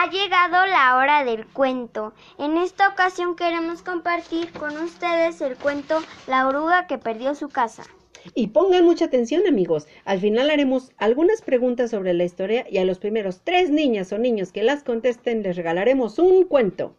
ha llegado la hora del cuento. En esta ocasión queremos compartir con ustedes el cuento La oruga que perdió su casa. Y pongan mucha atención amigos, al final haremos algunas preguntas sobre la historia y a los primeros tres niñas o niños que las contesten les regalaremos un cuento.